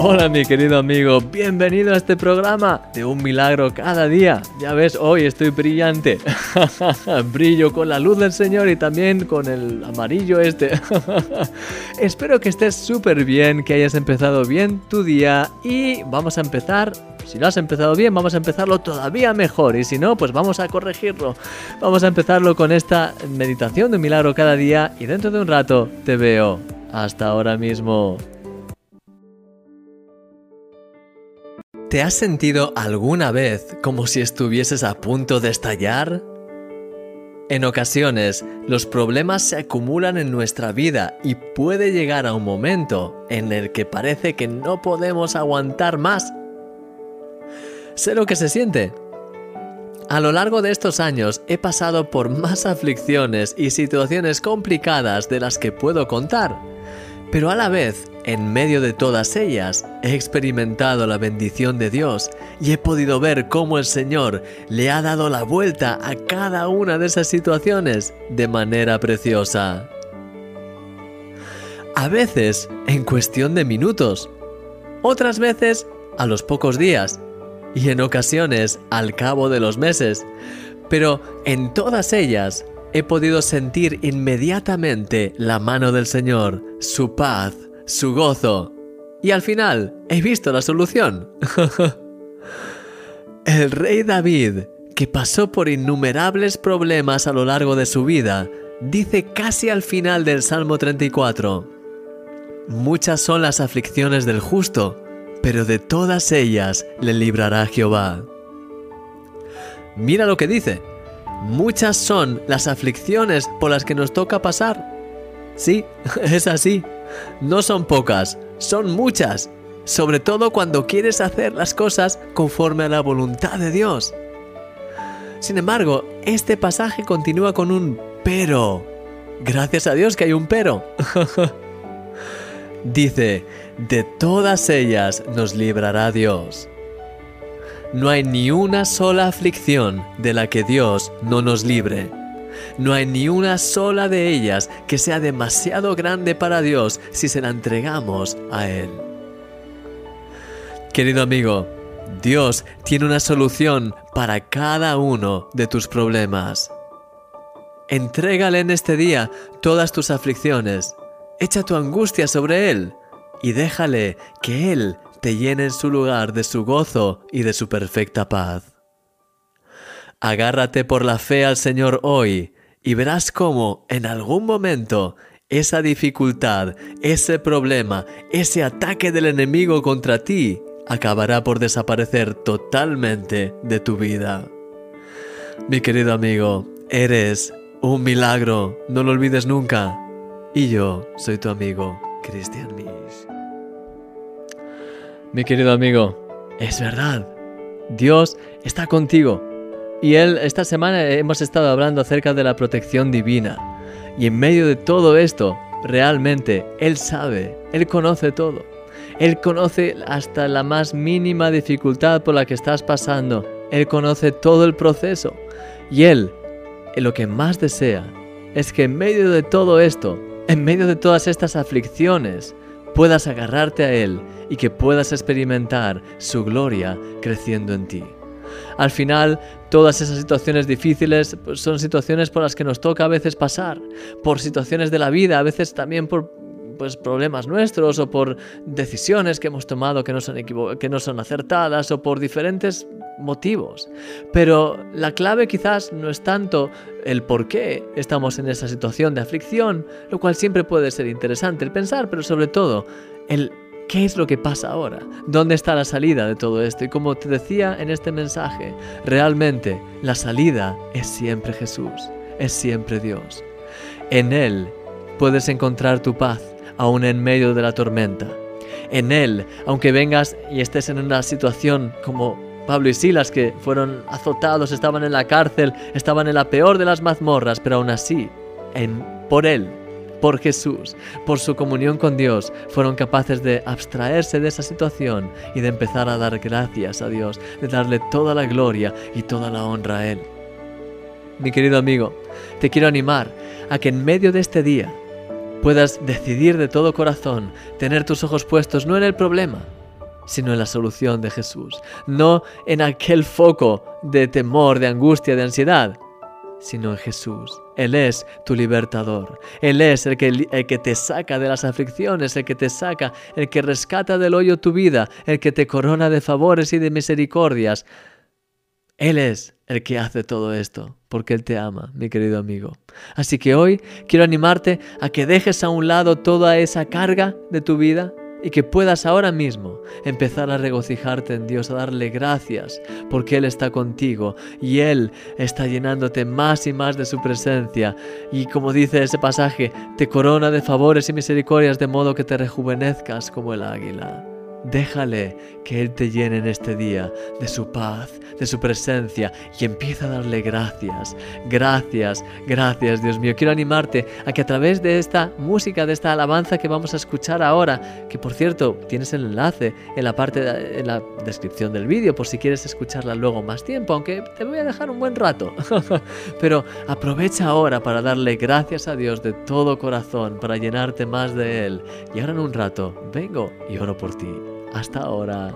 Hola mi querido amigo, bienvenido a este programa de un milagro cada día. Ya ves, hoy estoy brillante. Brillo con la luz del Señor y también con el amarillo este. Espero que estés súper bien, que hayas empezado bien tu día y vamos a empezar si lo has empezado bien, vamos a empezarlo todavía mejor. Y si no, pues vamos a corregirlo. Vamos a empezarlo con esta meditación de un milagro cada día. Y dentro de un rato te veo. Hasta ahora mismo. ¿Te has sentido alguna vez como si estuvieses a punto de estallar? En ocasiones, los problemas se acumulan en nuestra vida y puede llegar a un momento en el que parece que no podemos aguantar más. Sé lo que se siente. A lo largo de estos años he pasado por más aflicciones y situaciones complicadas de las que puedo contar, pero a la vez en medio de todas ellas, he experimentado la bendición de Dios y he podido ver cómo el Señor le ha dado la vuelta a cada una de esas situaciones de manera preciosa. A veces en cuestión de minutos, otras veces a los pocos días y en ocasiones al cabo de los meses, pero en todas ellas he podido sentir inmediatamente la mano del Señor, su paz, su gozo. Y al final he visto la solución. El rey David, que pasó por innumerables problemas a lo largo de su vida, dice casi al final del Salmo 34, Muchas son las aflicciones del justo, pero de todas ellas le librará Jehová. Mira lo que dice, muchas son las aflicciones por las que nos toca pasar. Sí, es así. No son pocas, son muchas, sobre todo cuando quieres hacer las cosas conforme a la voluntad de Dios. Sin embargo, este pasaje continúa con un pero. Gracias a Dios que hay un pero. Dice, de todas ellas nos librará Dios. No hay ni una sola aflicción de la que Dios no nos libre. No hay ni una sola de ellas que sea demasiado grande para Dios si se la entregamos a Él. Querido amigo, Dios tiene una solución para cada uno de tus problemas. Entrégale en este día todas tus aflicciones, echa tu angustia sobre Él y déjale que Él te llene en su lugar de su gozo y de su perfecta paz. Agárrate por la fe al Señor hoy y verás cómo en algún momento esa dificultad, ese problema, ese ataque del enemigo contra ti acabará por desaparecer totalmente de tu vida. Mi querido amigo, eres un milagro, no lo olvides nunca. Y yo soy tu amigo, Christian Misch. Mi querido amigo, es verdad, Dios está contigo y él, esta semana hemos estado hablando acerca de la protección divina. Y en medio de todo esto, realmente, Él sabe, Él conoce todo. Él conoce hasta la más mínima dificultad por la que estás pasando. Él conoce todo el proceso. Y Él, lo que más desea, es que en medio de todo esto, en medio de todas estas aflicciones, puedas agarrarte a Él y que puedas experimentar su gloria creciendo en ti. Al final, todas esas situaciones difíciles pues, son situaciones por las que nos toca a veces pasar, por situaciones de la vida, a veces también por pues, problemas nuestros o por decisiones que hemos tomado que no, son que no son acertadas o por diferentes motivos. Pero la clave quizás no es tanto el por qué estamos en esa situación de aflicción, lo cual siempre puede ser interesante el pensar, pero sobre todo el ¿Qué es lo que pasa ahora? ¿Dónde está la salida de todo esto? Y como te decía en este mensaje, realmente la salida es siempre Jesús, es siempre Dios. En Él puedes encontrar tu paz, aún en medio de la tormenta. En Él, aunque vengas y estés en una situación como Pablo y Silas, que fueron azotados, estaban en la cárcel, estaban en la peor de las mazmorras, pero aún así, en, por Él, por Jesús, por su comunión con Dios, fueron capaces de abstraerse de esa situación y de empezar a dar gracias a Dios, de darle toda la gloria y toda la honra a Él. Mi querido amigo, te quiero animar a que en medio de este día puedas decidir de todo corazón tener tus ojos puestos no en el problema, sino en la solución de Jesús, no en aquel foco de temor, de angustia, de ansiedad, sino en Jesús. Él es tu libertador. Él es el que, el que, te saca de las aflicciones, el que te saca, el que rescata del hoyo tu vida, el que te corona de favores y de misericordias. Él es el que hace todo esto, porque Él te ama, mi querido amigo. Así que hoy quiero animarte a que dejes a un lado toda esa carga de tu vida y que puedas ahora mismo empezar a regocijarte en Dios, a darle gracias, porque Él está contigo y Él está llenándote más y más de su presencia. Y como dice ese pasaje, te corona de favores y misericordias de modo que te rejuvenezcas como el águila. Déjale que Él te llene en este día de su paz, de su presencia y empieza a darle gracias. Gracias, gracias Dios mío. Quiero animarte a que a través de esta música, de esta alabanza que vamos a escuchar ahora, que por cierto tienes el enlace en la parte, en la descripción del vídeo por si quieres escucharla luego más tiempo, aunque te voy a dejar un buen rato. Pero aprovecha ahora para darle gracias a Dios de todo corazón, para llenarte más de Él. Y ahora en un rato vengo y oro por ti. Hasta ahora.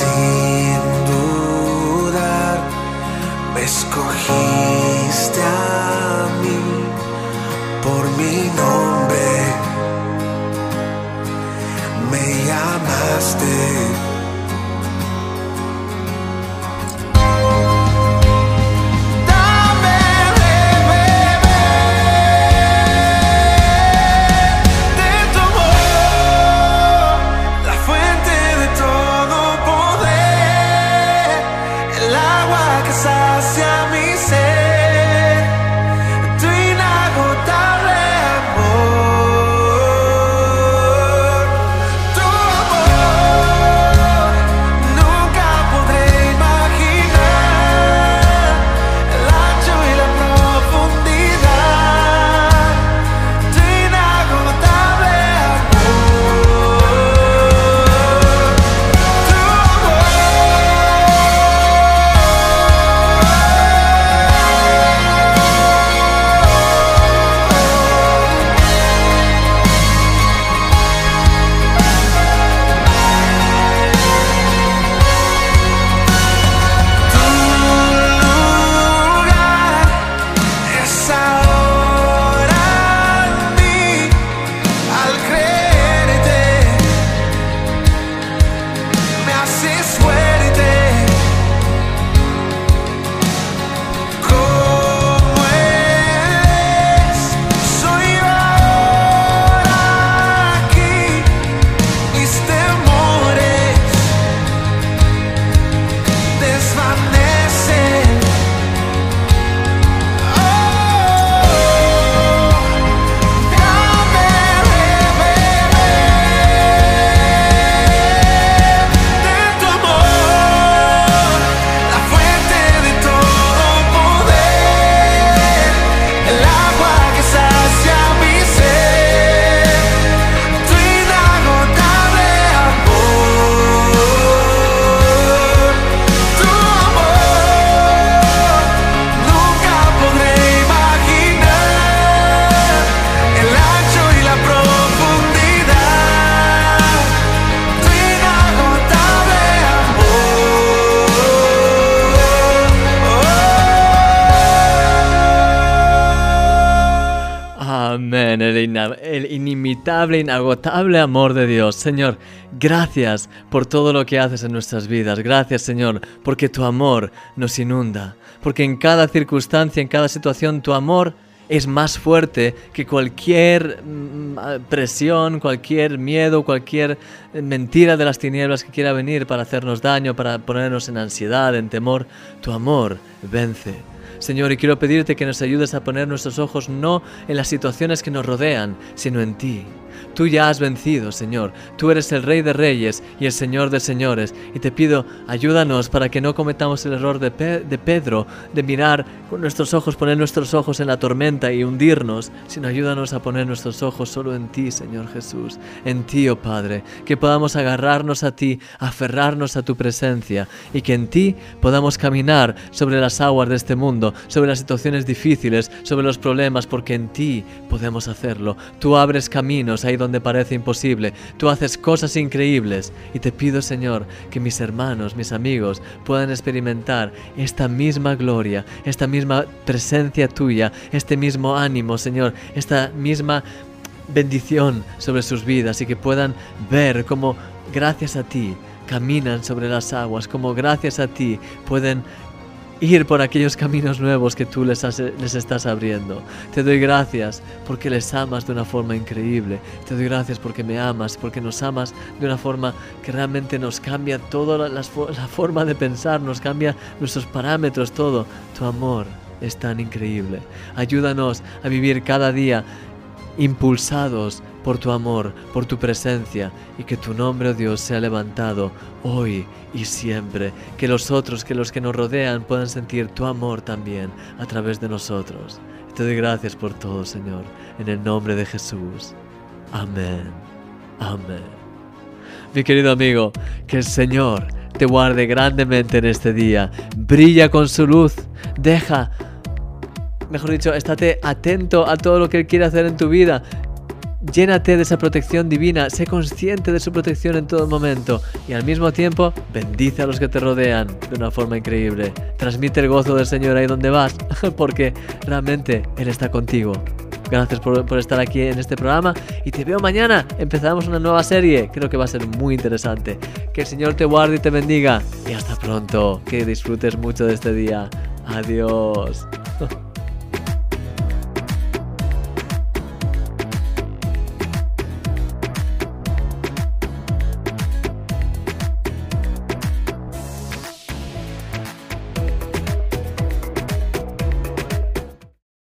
see. El, inimitable, inagotable amor de Dios. Señor, gracias por todo lo que haces en nuestras vidas. Gracias, Señor, porque tu amor nos inunda. Porque en cada circunstancia, en cada situación, tu amor es más fuerte que cualquier mm, presión, cualquier miedo, cualquier eh, mentira de las tinieblas que quiera venir para hacernos daño, para ponernos en ansiedad, en temor. Tu amor vence. Señor, y quiero pedirte que nos ayudes a poner nuestros ojos no en las situaciones que nos rodean, sino en ti. Tú ya has vencido, Señor. Tú eres el Rey de Reyes y el Señor de Señores. Y te pido, ayúdanos para que no cometamos el error de, Pedro de mirar con nuestros ojos, poner nuestros ojos en la tormenta y hundirnos, sino ayúdanos a poner nuestros ojos solo en ti, Señor Jesús. En ti, oh Padre. Que podamos agarrarnos a ti, aferrarnos a tu presencia y que en ti podamos caminar sobre las aguas de este mundo, sobre las situaciones difíciles, sobre los problemas, porque en ti podemos hacerlo. Tú abres caminos ahí donde parece imposible. Tú haces cosas increíbles y te pido, Señor, que mis hermanos, mis amigos puedan experimentar esta misma gloria, esta misma presencia tuya, este mismo ánimo, Señor, esta misma bendición sobre sus vidas y que puedan ver cómo gracias a ti caminan sobre las aguas, como gracias a ti pueden ir por aquellos caminos nuevos que tú les, les estás abriendo. Te doy gracias porque les amas de una forma increíble. Te doy gracias porque me amas, porque nos amas de una forma que realmente nos cambia toda la forma de pensar, nos cambia nuestros parámetros, todo. Tu amor es tan increíble. Ayúdanos a vivir cada día impulsados por tu amor, por tu presencia, y que tu nombre, oh Dios, sea levantado hoy y siempre. Que los otros, que los que nos rodean puedan sentir tu amor también a través de nosotros. Te doy gracias por todo, Señor, en el nombre de Jesús. Amén. Amén. Mi querido amigo, que el Señor te guarde grandemente en este día. Brilla con su luz. Deja mejor dicho, estate atento a todo lo que Él quiere hacer en tu vida. Llénate de esa protección divina, sé consciente de su protección en todo momento y al mismo tiempo bendice a los que te rodean de una forma increíble. Transmite el gozo del Señor ahí donde vas, porque realmente Él está contigo. Gracias por, por, estar aquí en este programa y te veo mañana. Empezamos una nueva serie, creo que va a ser muy interesante. Que el Señor te guarde y te bendiga y hasta pronto. Que disfrutes mucho de este día. Adiós.